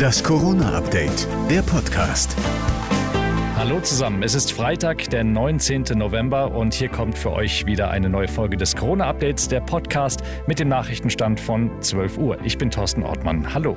Das Corona-Update, der Podcast. Hallo zusammen, es ist Freitag, der 19. November und hier kommt für euch wieder eine neue Folge des Corona-Updates, der Podcast mit dem Nachrichtenstand von 12 Uhr. Ich bin Thorsten Ortmann. Hallo.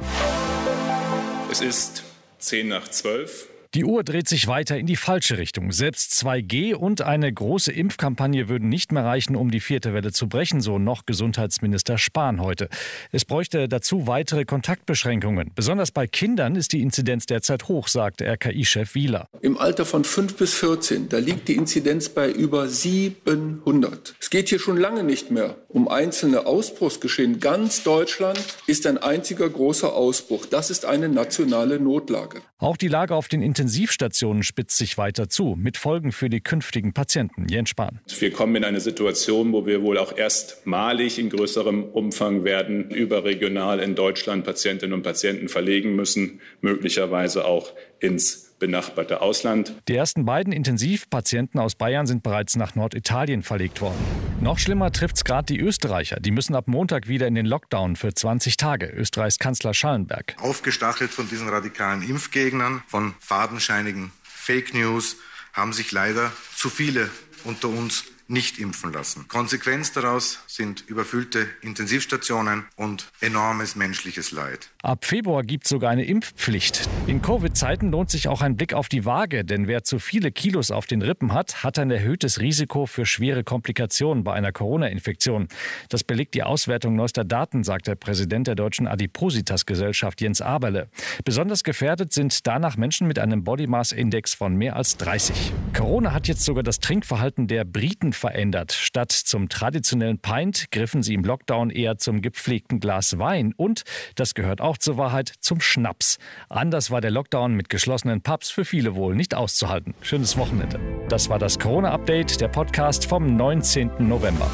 Es ist 10 nach 12. Die Uhr dreht sich weiter in die falsche Richtung. Selbst 2G und eine große Impfkampagne würden nicht mehr reichen, um die vierte Welle zu brechen, so noch Gesundheitsminister Spahn heute. Es bräuchte dazu weitere Kontaktbeschränkungen. Besonders bei Kindern ist die Inzidenz derzeit hoch, sagt RKI-Chef Wieler. Im Alter von 5 bis 14, da liegt die Inzidenz bei über 700. Es geht hier schon lange nicht mehr um einzelne Ausbruchsgeschehen. Ganz Deutschland ist ein einziger großer Ausbruch. Das ist eine nationale Notlage. Auch die Lage auf den Intensivstationen spitzt sich weiter zu, mit Folgen für die künftigen Patienten. Jens Spahn. Wir kommen in eine Situation, wo wir wohl auch erstmalig in größerem Umfang werden überregional in Deutschland Patientinnen und Patienten verlegen müssen, möglicherweise auch ins benachbarte Ausland. Die ersten beiden Intensivpatienten aus Bayern sind bereits nach Norditalien verlegt worden. Noch schlimmer trifft es gerade die Österreicher. Die müssen ab Montag wieder in den Lockdown für 20 Tage. Österreichs Kanzler Schallenberg. Aufgestachelt von diesen radikalen Impfgegnern, von fadenscheinigen Fake News, haben sich leider zu viele unter uns nicht impfen lassen. Konsequenz daraus sind überfüllte Intensivstationen und enormes menschliches Leid. Ab Februar gibt es sogar eine Impfpflicht. In Covid-Zeiten lohnt sich auch ein Blick auf die Waage, denn wer zu viele Kilos auf den Rippen hat, hat ein erhöhtes Risiko für schwere Komplikationen bei einer Corona-Infektion. Das belegt die Auswertung neuester Daten, sagt der Präsident der Deutschen Adipositas-Gesellschaft Jens Aberle. Besonders gefährdet sind danach Menschen mit einem Body Mass Index von mehr als 30. Corona hat jetzt sogar das Trinkverhalten der Briten verändert. Statt zum traditionellen Pint griffen sie im Lockdown eher zum gepflegten Glas Wein und, das gehört auch zur Wahrheit, zum Schnaps. Anders war der Lockdown mit geschlossenen Pubs für viele wohl nicht auszuhalten. Schönes Wochenende. Das war das Corona-Update, der Podcast vom 19. November.